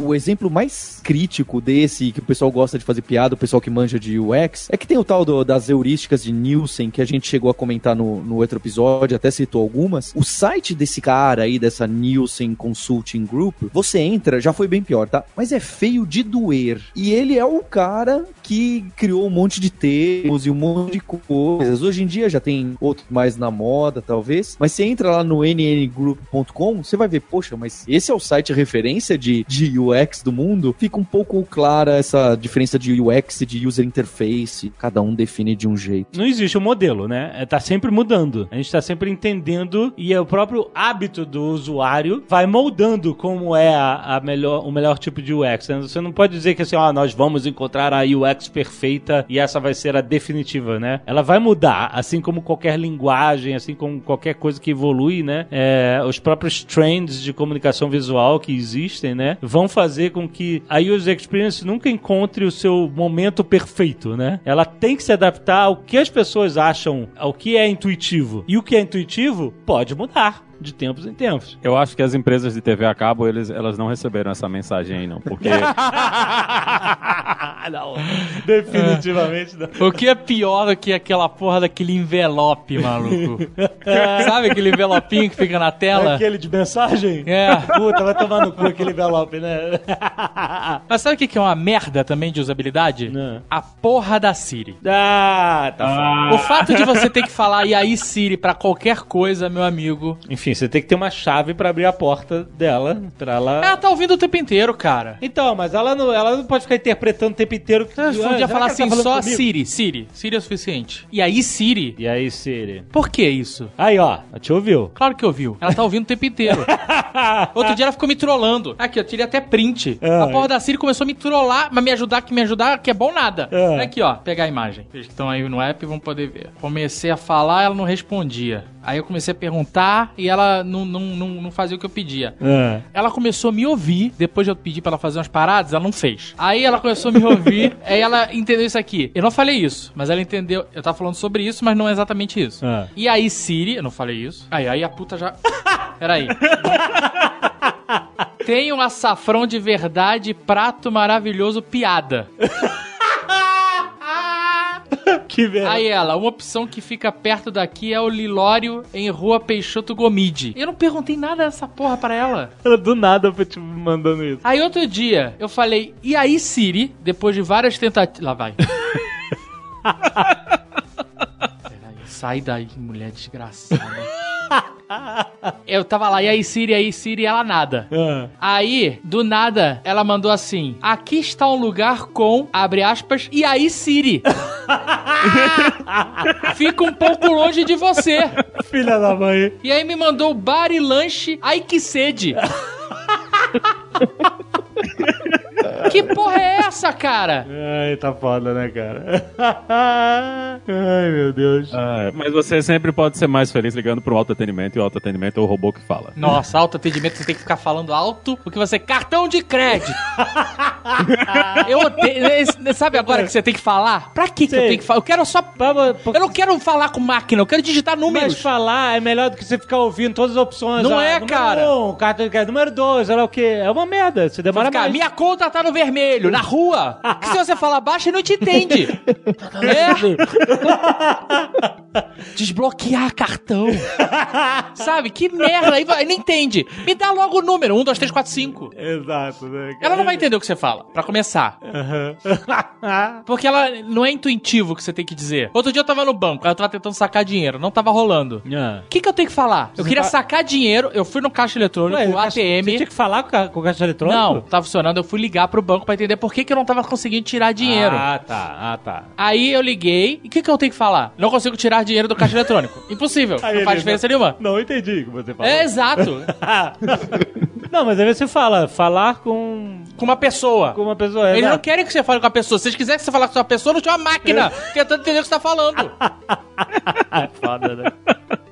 O exemplo mais crítico desse, que o pessoal gosta de fazer piada, o pessoal que manja de UX, é que tem o tal do- das heurísticas de Nielsen, que a gente chegou a comentar no, no outro episódio, até citou algumas. O site desse cara aí, dessa Nielsen Consulting Group, você entra, já foi bem pior, tá? Mas é feio de doer. E ele é o cara que criou um monte de termos e um monte de coisas. Hoje em dia já tem outro mais na moda, talvez. Mas você entra lá no nngroup.com, você vai ver, poxa, mas esse é o site referência de, de UX do mundo. Fica um pouco clara essa diferença de UX e de user interface. Cada um define de um jeito. Não existe um modelo, né? É, Tá sempre mudando. A gente tá sempre entendendo e é o próprio hábito do usuário vai moldando como é a, a melhor, o melhor tipo de UX. né? Você não pode dizer que assim, ó, nós vamos encontrar a UX perfeita e essa vai ser a definitiva, né? Ela vai mudar, assim como qualquer linguagem, assim como qualquer coisa que evolui, né? É, os próprios trends de comunicação visual que existem, né? Vão fazer com que a user experience nunca encontre o seu momento perfeito, né? Ela tem que se adaptar ao que as pessoas acham, ao que é intuitivo. E o que é intuitivo pode mudar de tempos em tempos. Eu acho que as empresas de TV a cabo, eles, elas não receberam essa mensagem aí, não. Porque não, definitivamente não. O que é pior do que aquela porra daquele envelope, maluco? Sabe aquele envelopinho que fica na tela? Aquele de mensagem? É. Puta, vai tomar no cu aquele envelope, né? Mas sabe o que é uma merda também de usabilidade? Não. A porra da Siri. ah, tá foda. O fato de você ter que falar e aí Siri pra qualquer coisa, meu amigo. Enfim, você tem que ter uma chave pra abrir a porta dela, pra ela... Ela tá ouvindo o tempo inteiro, cara. Então, mas ela não, ela não pode ficar interpretando o tempo inteiro que Você Ah, podia já falar que ela tá assim, falando só comigo. Siri, Siri. Siri é o suficiente. E aí Siri? E aí, Siri? Por que isso? Aí, ó, te ouviu. Claro que ouviu. Ela tá ouvindo o tempo inteiro. Outro dia ela ficou me trollando. Aqui, eu tirei até print. Ah. a porra da Siri começou a me trollar, mas me ajudar, que me ajudar, que é bom nada. Ah. Aqui, ó, pegar a imagem. Vocês que estão aí no app vão poder ver. Comecei a falar, ela não respondia. Aí eu comecei a perguntar e ela não, não, não, não fazia o que eu pedia. Ah. Ela começou a me ouvir, depois de eu pedir pra ela fazer umas paradas, ela não fez. Aí ela começou a me ouvir, aí ela entendeu isso aqui. Eu não falei isso, mas ela entendeu. Eu tava falando sobre isso, mas não é exatamente isso. Ah. E aí, Siri, eu não falei isso. Aí, aí a puta já. Peraí. Tem um açafrão de verdade, prato maravilhoso, piada. Que merda. Aí ela, uma opção que fica perto daqui é o Lilório em Rua Peixoto Gomide. Eu não perguntei nada dessa porra pra ela. Ela do nada foi te mandando isso. Aí outro dia, eu falei, e aí Siri, depois de várias tentativas... Lá vai. Peraí, sai daí, mulher desgraçada. Eu tava lá, e aí Siri, aí Siri, ela nada. Ah. Aí, do nada, ela mandou assim: Aqui está um lugar com, abre aspas, e aí Siri. Fica um pouco longe de você. Filha da mãe. E aí me mandou bar e lanche, ai que sede. que porra é essa, cara? Ai, tá foda, né, cara? Ai, meu Deus. Ah, mas você sempre pode ser mais feliz ligando pro autoatendimento e o autoatendimento é o robô que fala. Nossa, autoatendimento você tem que ficar falando alto porque você é cartão de crédito. eu odeio. Sabe agora que você tem que falar? Pra que, que eu tenho que falar? Eu quero só. Eu não quero falar com máquina, eu quero digitar números. Mas falar é melhor do que você ficar ouvindo todas as opções. Não Ah, é, número cara. Um, cartão de crédito, número dois, olha o que. É uma merda. Você demora Ficar, mais. minha conta tá no vermelho, na rua. Que se você falar baixo, ele não te entende. é? Desbloquear cartão. Sabe? Que merda. Aí ele não entende. Me dá logo o número: 1, 2, 3, 4, 5. Exato, né? Ela não vai entender o que você fala, pra começar. Aham. Porque ela não é intuitivo o que você tem que dizer. Outro dia eu tava no banco, eu tava tentando sacar dinheiro, não tava rolando. Ah. O que, que eu tenho que falar? Eu queria sacar dinheiro, eu fui no caixa eletrônico, Ué, caixa- Você ATM. tinha que falar com, o ca- com o caixa eletrônico? Não, tava funcionando, eu fui ligar pro banco pra entender por que, que eu não tava conseguindo tirar dinheiro. Ah, tá. Ah, tá. Aí eu liguei, e o que, que eu tenho que falar? Não consigo tirar dinheiro do caixa eletrônico. Impossível, Aí não faz diferença nenhuma. Não entendi o que você falou. É exato, não, mas aí você fala, falar com, com uma pessoa. com uma pessoa. Eles não querem que você fale com a pessoa. Se eles quiserem que você fale com a pessoa, não tinha uma máquina tentando entender o que você tá falando. Foda, né?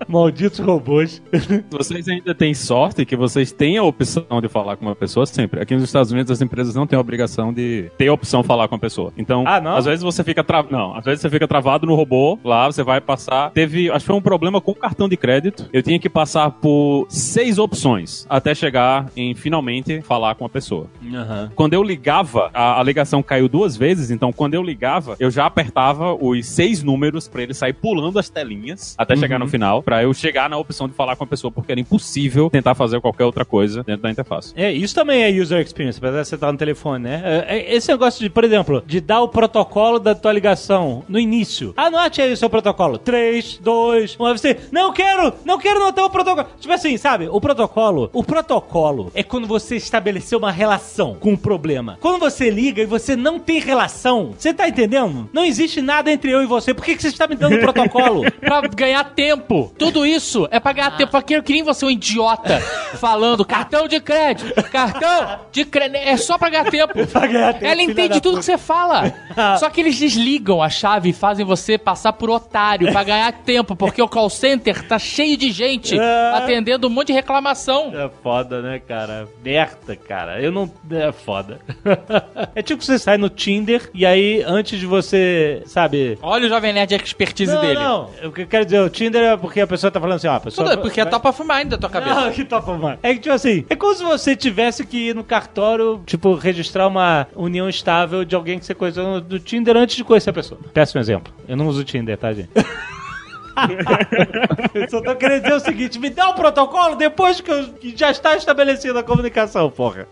Malditos robôs. Vocês ainda têm sorte que vocês têm a opção de falar com uma pessoa sempre. Aqui nos Estados Unidos as empresas não têm a obrigação de ter a opção de falar com a pessoa. Então, Ah, não? às vezes você fica travado. Não, às vezes você fica travado no robô, lá você vai passar. Teve, acho que foi um problema com o cartão de crédito. Eu tinha que passar por seis opções até chegar em finalmente falar com a pessoa. Aham. Quando eu ligava, a, a ligação caiu duas vezes, então quando eu ligava, eu já apertava os seis números pra ele sair pulando as telinhas até chegar no final, eu chegar na opção de falar com a pessoa, porque era impossível tentar fazer qualquer outra coisa dentro da interface. É, isso também é user experience, apesar de você estar no telefone, né? É, é, Esse negócio de, por exemplo, de dar o protocolo da tua ligação no início. Anote aí o seu protocolo. 3, 2, 1. Aí você, não quero, não quero anotar o protocolo. Tipo assim, sabe? O protocolo, o protocolo é quando você estabeleceu uma relação com o problema. Quando você liga e você não tem relação, você tá entendendo? Não existe nada entre eu e você. Por que, que você está me dando o protocolo? Pra ganhar tempo. Tudo isso é pra ganhar tempo. Pra que eu queria você um idiota falando cartão de crédito, cartão de crédito. É só pra ganhar tempo. Pra ganhar tempo, Ela entende tudo que você fala. Só que eles desligam a chave e fazem você passar por otário pra ganhar tempo, porque o call center tá cheio de gente Ah. atendendo um monte de reclamação. É foda, né, cara? Merda, cara. Eu não. É foda. é tipo que você sai no Tinder e aí, antes de você, sabe. Olha o Jovem Nerd expertise não, dele. não. O que eu quero dizer, o Tinder é porque a pessoa tá falando assim, ó, a pessoa. Tudo porque é vai- top of mind da tua cabeça. Não, que top of mind. É que, tipo assim, é como se você tivesse que ir no cartório, tipo, registrar uma união estável de alguém que você conheceu no, no Tinder antes de conhecer a pessoa. Péssimo exemplo. Eu não uso Tinder, tá, gente? eu só tô querendo dizer o seguinte: me dá o protocolo depois que, eu- que já está estabelecida a comunicação, porra.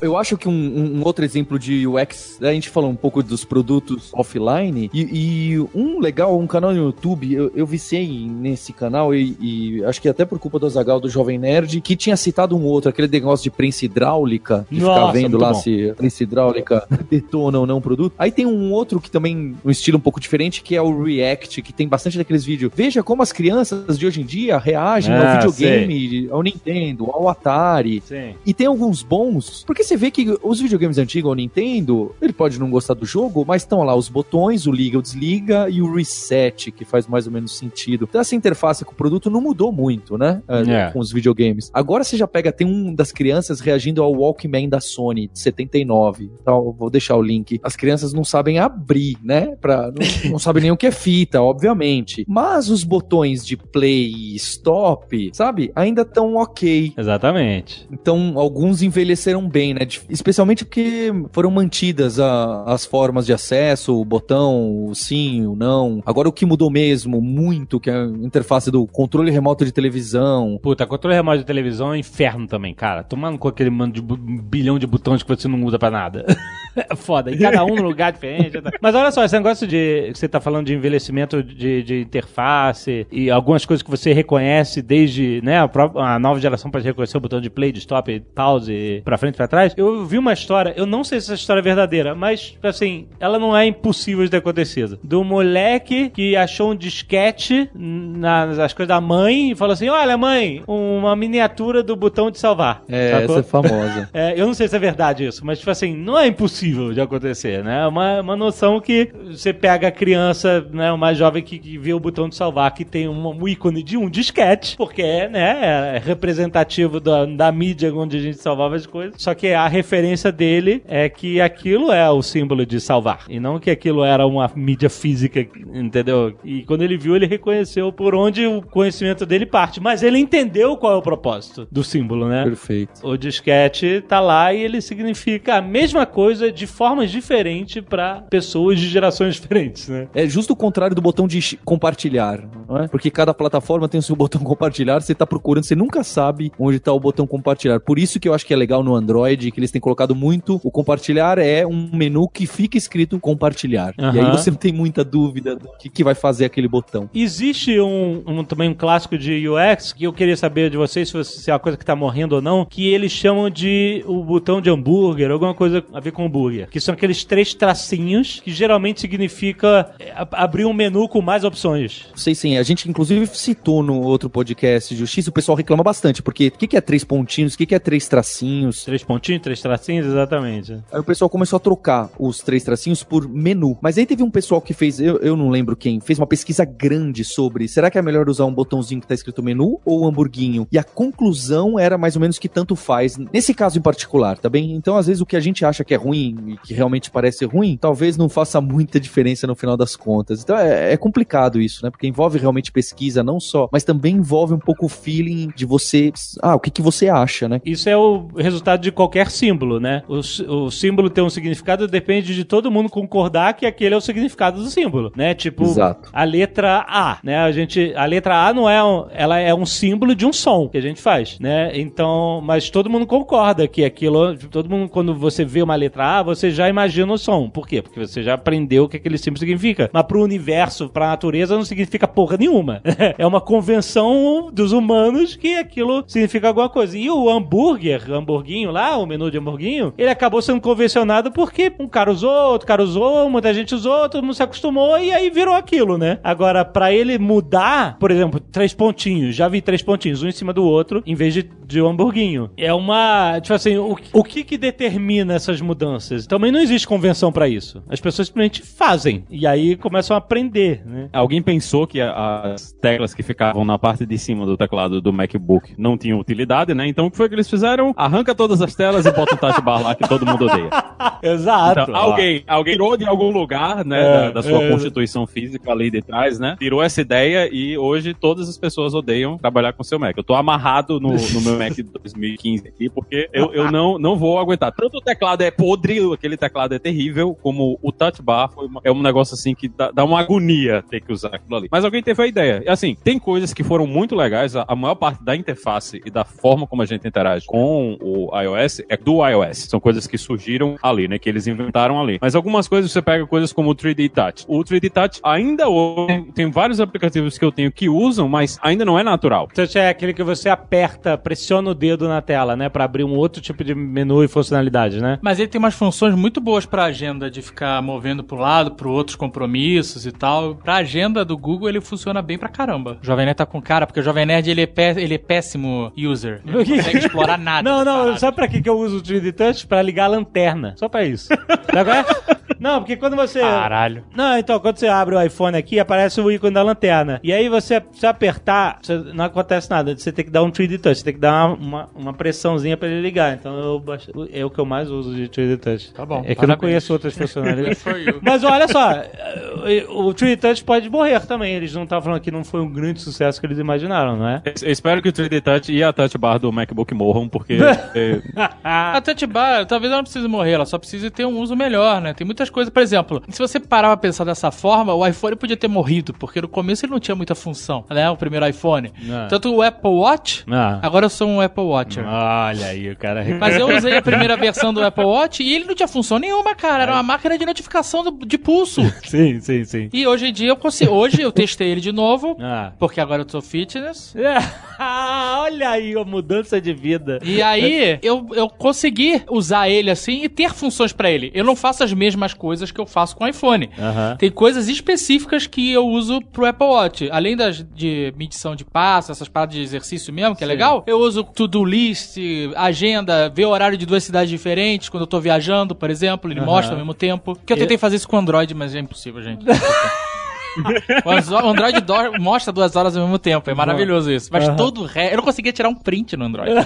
Eu acho que um, um- outro exemplo de UX, a gente falou um pouco dos produtos offline, e, e um legal, um canal no YouTube, eu, eu viciei nesse canal, e, e acho que até por culpa do Azagal do Jovem Nerd, que tinha citado um outro, aquele negócio de prensa hidráulica, de ficar Nossa, vendo muito lá bom. se a prensa hidráulica detona ou não o produto. Aí tem um outro que também, um estilo um pouco diferente, que é o React, que tem bastante daqueles vídeos. Veja como as crianças de hoje em dia reagem Ah, ao videogame, ao Nintendo, ao Atari. Sim. E tem alguns bons, porque você vê que os videogames antigos, o Nintendo, ele pode não gostar do jogo, mas estão lá os botões, o liga, o desliga e o reset, que faz mais ou menos sentido. Então essa interface com o produto não mudou muito, né? É, É. Com os videogames. Agora você já pega, tem um das crianças reagindo ao Walkman da Sony, de 79. Então, vou deixar o link. As crianças não sabem abrir, né? Pra, não, não sabem nem o que é fita, obviamente. Mas os botões de play e stop, sabe? Ainda estão ok. Exatamente. Então, alguns envelheceram bem, né? Especialmente porque foram mantidas a- as formas de acesso, o botão, o sim, o não. Agora, o que mudou mesmo muito, que é a interface do controle remoto de televisão. Puta, controle remoto de televisão é um inferno também, cara. Tomando com aquele mano de bilhão de botões que você não usa pra nada. foda. E cada um num lugar diferente. tá? Mas olha só, esse negócio de. que Você tá falando de envelhecimento de, de interface e algumas coisas que você reconhece desde, né? A, pró- a nova geração pode reconhecer o botão de play, de stop, pause, pra frente e pra trás. Eu vi uma história, eu não sei se essa história é verdadeira, mas, assim, ela não é impossível de ter acontecido. Do moleque que achou um disquete nas as coisas da mãe e falou assim: Olha, mãe, uma miniatura do botão de salvar. É, Sacou? essa é famosa. É, eu não sei se é verdade isso, mas, tipo assim, não é impossível de acontecer, né? É uma, uma noção que você pega a criança, né, uma jovem que, que vê o botão de salvar, que tem um, um ícone de um disquete, porque é, né, é representativo da, da mídia onde a gente salvava as coisas. Só que a referência dele é que aquilo é o símbolo de salvar, e não que aquilo era uma mídia física, entendeu? E quando ele viu, ele reconheceu por onde o conhecimento dele parte, mas ele entendeu qual é o propósito do símbolo, né? Perfeito. O disquete tá lá e ele significa a mesma coisa de formas diferentes para pessoas de gerações diferentes, né? É justo o contrário do botão de compartilhar, não é? Porque cada plataforma tem o seu botão compartilhar, você tá procurando, você nunca sabe onde tá o botão compartilhar. Por isso que eu acho que é legal no Android, que eles têm colocado muito, o compartilhar é um menu que fica escrito compartilhar. E aí você não tem muita dúvida do que, que vai fazer aquele botão. Existe um, um- também um clássico de UX que eu queria saber de vocês se, você- se é uma coisa que tá morrendo ou não, que eles chamam de o botão de hambúrguer, alguma coisa a ver com hambúrguer. Que são aqueles três tracinhos que geralmente significa é, abrir um menu com mais opções. Sei se em a gente inclusive citou no outro podcast de justiça, o pessoal reclama bastante, porque o que, que é três pontinhos, o que, que é três tracinhos? Três pontinhos, três tracinhos, exatamente. Aí o pessoal começou a trocar os três tracinhos por menu. Mas aí teve um pessoal que fez, eu, eu não lembro quem, fez uma pesquisa grande sobre será que é melhor usar um botãozinho que tá escrito menu ou um hamburguinho? E a conclusão era mais ou menos que tanto faz, nesse caso em particular, tá bem? Então, às vezes, o que a gente acha que é ruim e que realmente parece ruim, talvez não faça muita diferença no final das contas. Então, é, é complicado isso, né? Porque envolve realmente pesquisa, não só, mas também envolve um pouco o feeling de você, ah, o que, que você acha, né? Isso é o resultado de qualquer símbolo, né? O, o símbolo ter um significado depende de todo mundo concordar que aquele é o significado do símbolo, né? Tipo, Exato. a letra A, né? A gente, a letra A não é, um, ela é um símbolo de um som que a gente faz, né? Então, mas todo mundo concorda que aquilo, todo mundo quando você vê uma letra A, você já imagina o som. Por quê? Porque você já aprendeu o que aquele símbolo significa. Mas pro universo, pra natureza não significa porra nenhuma. é uma convenção dos humanos que aquilo significa alguma coisa. E o hambúrguer, hamburguinho lá, o menu de hamburguinho, ele acabou sendo convencionado porque um cara usou, outro cara usou, muita gente usou, todo mundo se acostumou e aí virou aquilo, né? Agora, pra ele mudar, por exemplo, três pontinhos, já vi três pontinhos, um em cima do outro, em vez de, de um hamburguinho. É uma. Tipo assim, o, o que que determina essas mudanças? Também não existe convenção pra isso. As pessoas simplesmente fazem. E aí começam a aprender, né? Alguém pensou que as teclas que ficavam na parte de cima do teclado do MacBook não tinham utilidade, né? Então o que foi que eles fizeram? Arranca todas as telas e bota o touch bar lá que todo mundo odeia. Exato. Então, alguém, alguém tirou de algum lugar, né, É, da, da sua é. constituição física ali de trás, né? Tirou essa ideia e hoje todas as pessoas odeiam trabalhar com seu Mac. Eu tô amarrado no, no meu Mac de 2015 aqui porque eu, eu não, não vou aguentar. Tanto o teclado é podre, aquele teclado é terrível, como o touch bar foi uma- é um negócio assim que dá, dá uma agonia ter que usar aquilo ali. Mas alguém teve a ideia. E assim, tem coisas que foram muito legais. A, a maior parte da interface e da forma como a gente interage com o iOS é do iOS. São coisas que surgiram ali, né? Que eles inventaram ali. Mas algumas coisas você pega coisas como o 3D Touch. O 3D Touch ainda hoje tem vários aplicativos que eu tenho que usam, mas ainda não é natural. Touch é aquele que você aperta, pressiona o dedo na tela, né? Pra abrir um outro tipo de menu e funcionalidade, né? Mas ele tem umas funções muito boas pra agenda, de ficar movendo pro lado, pro outros compromissos e tal. Pra agenda do Google, ele funciona bem pra caramba. O Jovem Nerd tá com cara, porque o Jovem Nerd, ele é, pé- ele é péssimo user. Ele não consegue explorar nada. Não, não, parada. sabe pra que que eu uso o 3D Touch? Pra ligar a lanterna. Só pra isso. Sabe qual é? Não, porque quando você. Caralho. Não, então, quando você abre o iPhone aqui, aparece o ícone da lanterna. E aí você, se apertar, você- não acontece nada. Você tem que dar um 3D Touch, você tem que dar uma, uma, uma pressãozinha pra ele ligar. Então eu baixo- é o que eu mais uso de 3D Touch. Tá bom, É que eu não conheço outras funcionalidades. Mas olha só, o 3D Touch pode morrer também. Eles não estavam falando que não foi um grande sucesso que eles imaginaram, não é? Eu espero que o 3D Touch e a Touch Bar do MacBook morram, porque é, A Touch Bar, talvez ela não precise morrer, ela só precisa ter um uso melhor, né? Tem muitas coisas, por exemplo, se você parar pra pensar dessa forma, o iPhone podia ter morrido, porque no começo ele não tinha muita função, né? O primeiro iPhone. Não. Tanto o Apple Watch, Ah. agora eu sou um Apple Watcher. Olha aí, o cara. Mas eu usei a primeira versão do Apple Watch e ele não tinha função nenhuma, cara. Era uma máquina de notificação do- de pulso. Sim, sim, sim. E hoje em dia eu consigo. Hoje eu testei ele de novo, Ah. porque agora eu sou fitness. Olha aí a mudança de vida. E aí, eu, eu consegui usar ele assim e ter funções pra ele. Eu não faço as mesmas coisas que eu faço com o iPhone. Tem coisas específicas que eu uso pro Apple Watch. Além das de medição de passo, essas paradas de exercício mesmo, que é legal, eu uso to-do list, agenda, ver o horário de duas cidades diferentes quando eu tô viajando, por exemplo, ele mostra ao mesmo tempo. Que eu tentei fazer isso com o Android, mas é impossível, gente. O Android mostra duas horas ao mesmo tempo. É maravilhoso isso. Mas Aham. todo o resto. Eu não conseguia tirar um print no Android.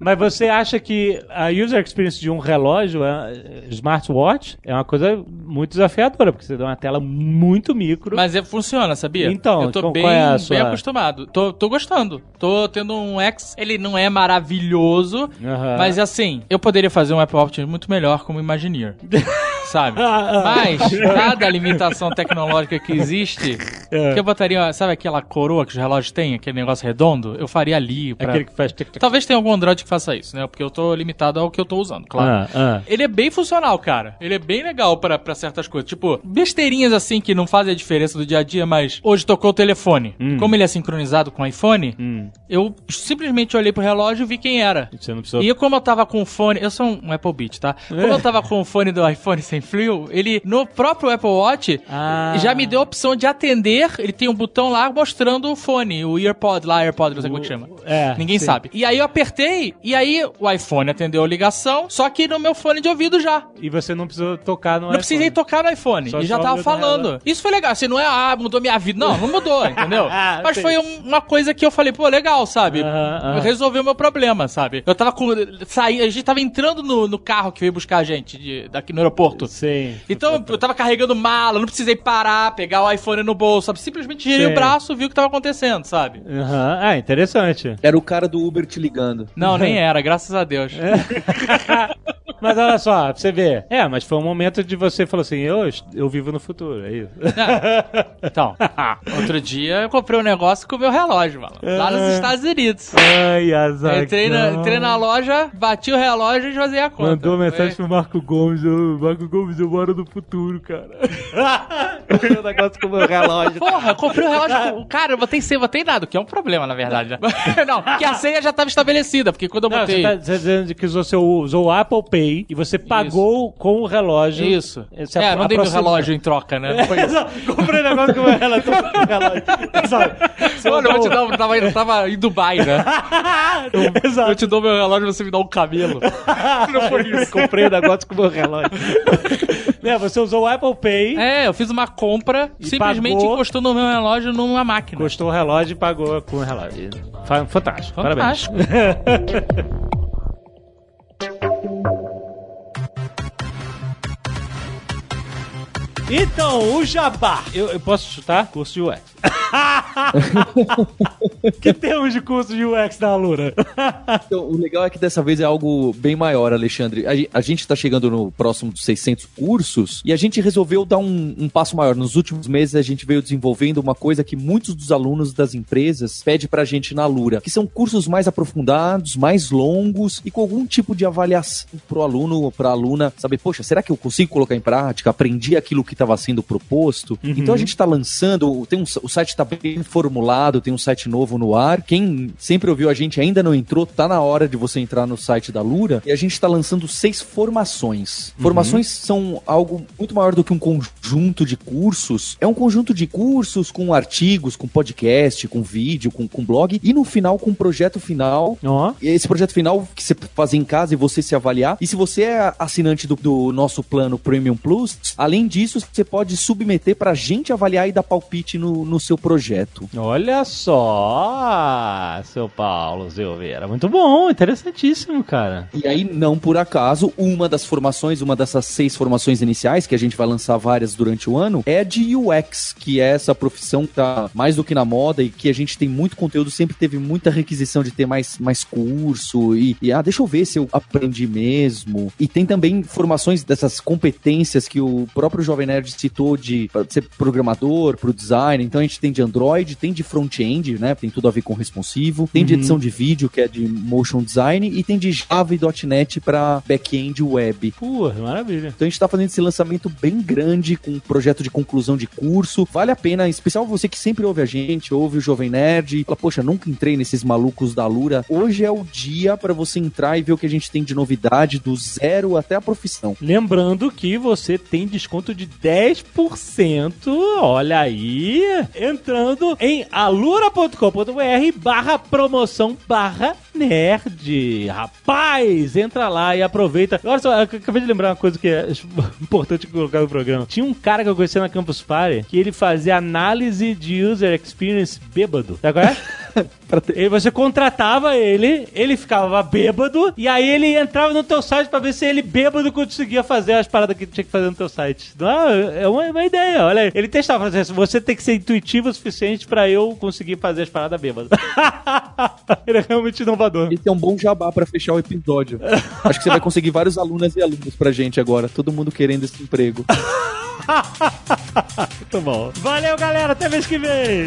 Mas você acha que a user experience de um relógio, é, smartwatch, é uma coisa muito desafiadora, porque você dá uma tela muito micro. Mas é, funciona, sabia? Então, eu tô qual- bem, é bem sua- acostumado. Tô, tô gostando. Tô tendo um X. Ele não é maravilhoso, Aham. mas assim, eu poderia fazer um Apple Watch muito melhor como Imagineer. sabe? Mas, cada limitação tecnológica que existe É. Que eu botaria, sabe aquela coroa que os relógios têm, aquele negócio redondo? Eu faria ali. Pra... Aquele que faz tic tac. Talvez tenha algum Android que faça isso, né? Porque eu tô limitado ao que eu tô usando, claro. Ah, ah. Ele é bem funcional, cara. Ele é bem legal pra, pra certas coisas. Tipo, besteirinhas assim que não fazem a diferença do dia a dia, mas hoje tocou o telefone. Como ele é sincronizado com o iPhone, Hum. eu simplesmente olhei pro relógio e vi quem era. Você não precisou. E como eu tava com o fone, eu sou um Apple Beat, tá? Como eu tava com o fone do iPhone sem fio, ele no próprio Apple Watch Ah. já me deu a opção de atender. Ele tem um botão lá mostrando o fone, o EarPod lá, AirPod, não sei como é que chama. É, Ninguém sim. sabe. E aí eu apertei, e aí o iPhone atendeu a ligação, só que no meu fone de ouvido já. E você não precisou tocar no Não precisei tocar no iPhone. Só e já tava falando. Isso foi legal. Assim, não é, ah, mudou minha vida. Não, não mudou, entendeu? Ah, Mas sei. foi um- uma coisa que eu falei, pô, legal, sabe? Aham, aham. Resolveu o meu problema, sabe? Eu tava com. Saí, a gente tava entrando no, no carro que veio buscar a gente de- daqui no aeroporto. Sim. Então eu tava carregando mala, não precisei parar, pegar o iPhone no bolso, sabe? Simplesmente girei Sim. o braço e vi o que tava acontecendo, sabe? Aham. Ah, interessante. Era o cara do Uber te ligando. Não, nem era, graças a Deus. Mas olha só, pra você ver. É, mas foi um momento de você falar assim, eu, eu vivo no futuro, é isso. Então, outro dia eu comprei um negócio com o meu relógio, mano. Lá nos Estados Unidos. Ai, azar. Entrei na, entrei na loja, bati o relógio e esvaziei a conta. Mandou mensagem Foi- pro Marco Gomes, ô, Marco Gomes, eu moro no futuro, cara. o negócio com o meu relógio. Porra, eu comprei o relógio. com- Cara, eu botei senha, botei nada, o que é um problema, na verdade. né? Não, porque a senha já tava estabelecida, porque quando eu Não, botei. você tá dizendo que usou, seu, usou o Apple Pay e você pagou com o relógio. Isso. Você é, apro- não dei meu relógio em troca, né? Não foi isso. Comprei negócio com o meu relógio. o relógio. Exato. Você Olha, eu vou te dar, um- tava, eu tava em Dubai, né? Eu Exato. te dou meu relógio e você me dá um camelo. Não foi isso. Comprei o negócio com o meu relógio. né, você usou o Apple Pay, É, eu fiz uma compra E simplesmente pagou. encostando o meu relógio numa máquina. gostou o relógio e pagou com o relógio. Fa- Fantástico. Fantástico. Parabéns. Então, o jabá. Eu, eu posso chutar? Curso de UX. que temos de curso de UX da Alura? Então, o legal é que dessa vez é algo bem maior, Alexandre. A, a gente está chegando no próximo dos 600 cursos e a gente resolveu dar um, um passo maior. Nos últimos meses, a gente veio desenvolvendo uma coisa que muitos dos alunos das empresas pedem pra gente na Lura, que são cursos mais aprofundados, mais longos e com algum tipo de avaliação pro aluno ou pra aluna saber, poxa, será que eu consigo colocar em prática? Aprendi aquilo que estava sendo proposto? Então a gente está lançando, tem um, o site está bem formulado, tem um site novo no ar. Quem sempre ouviu a gente ainda não entrou, tá na hora de você entrar no site da Lura. E a gente está lançando seis formações. Formações são algo muito maior do que um conjunto de cursos. É um conjunto de cursos com artigos, com podcast, com vídeo, com, com blog e no final com um projeto final esse projeto final que você faz em casa e você se avaliar. E se você é assinante do, do nosso plano Premium Plus, além disso, você pode submeter pra gente avaliar e dar palpite no, no seu projeto. Olha só, seu Paulo Silveira. Muito bom, interessantíssimo, cara. E aí, não por acaso, uma das formações, uma dessas seis formações iniciais, que a gente vai lançar várias durante o ano, é de UX, que é essa profissão que tá mais do que na moda e que a gente tem muito conteúdo, sempre teve muita requisição de ter mais, mais curso e, e, ah, deixa eu ver se eu aprendi mesmo. E tem também formações dessas competências que o próprio Jovem Nerd citou de ser programador, pro design. Então a tem de Android, tem de front-end, né? Tem tudo a ver com responsivo. Tem de Uhum. edição de vídeo, que é de motion design. E tem de Java e .NET para back-end web. Pô, maravilha. Então a gente tá fazendo esse lançamento bem grande, com um projeto de conclusão de curso. Vale a pena, em especial você que sempre ouve a gente, ouve o Jovem Nerd, fala, poxa, nunca entrei nesses malucos da Lura. Hoje é o dia para você entrar e ver o que a gente tem de novidade, do zero até a profissão. Lembrando que você tem desconto de 10%, olha aí, entrando em alura.com.br barra promoção barra nerd. Rapaz, entra lá e aproveita. Olha só, eu acabei de lembrar uma coisa que é importante colocar no programa. Tinha um cara que eu conheci na Campus Party que ele fazia análise de user experience bêbado. Sabe qual é? E você contratava ele, ele ficava bêbado, e aí ele entrava no teu site pra ver se ele bêbado conseguia fazer as paradas que tinha que fazer no teu site. Não, é uma, uma ideia, olha aí. Ele testava, falava assim, você tem que ser intuitivo o suficiente pra eu conseguir fazer as paradas bêbadas. ele é realmente inovador. Esse é um bom jabá para fechar o episódio. Acho que você vai conseguir vários alunas e alunos pra gente agora, todo mundo querendo esse emprego. Muito bom. Valeu, galera. Até mês que vem.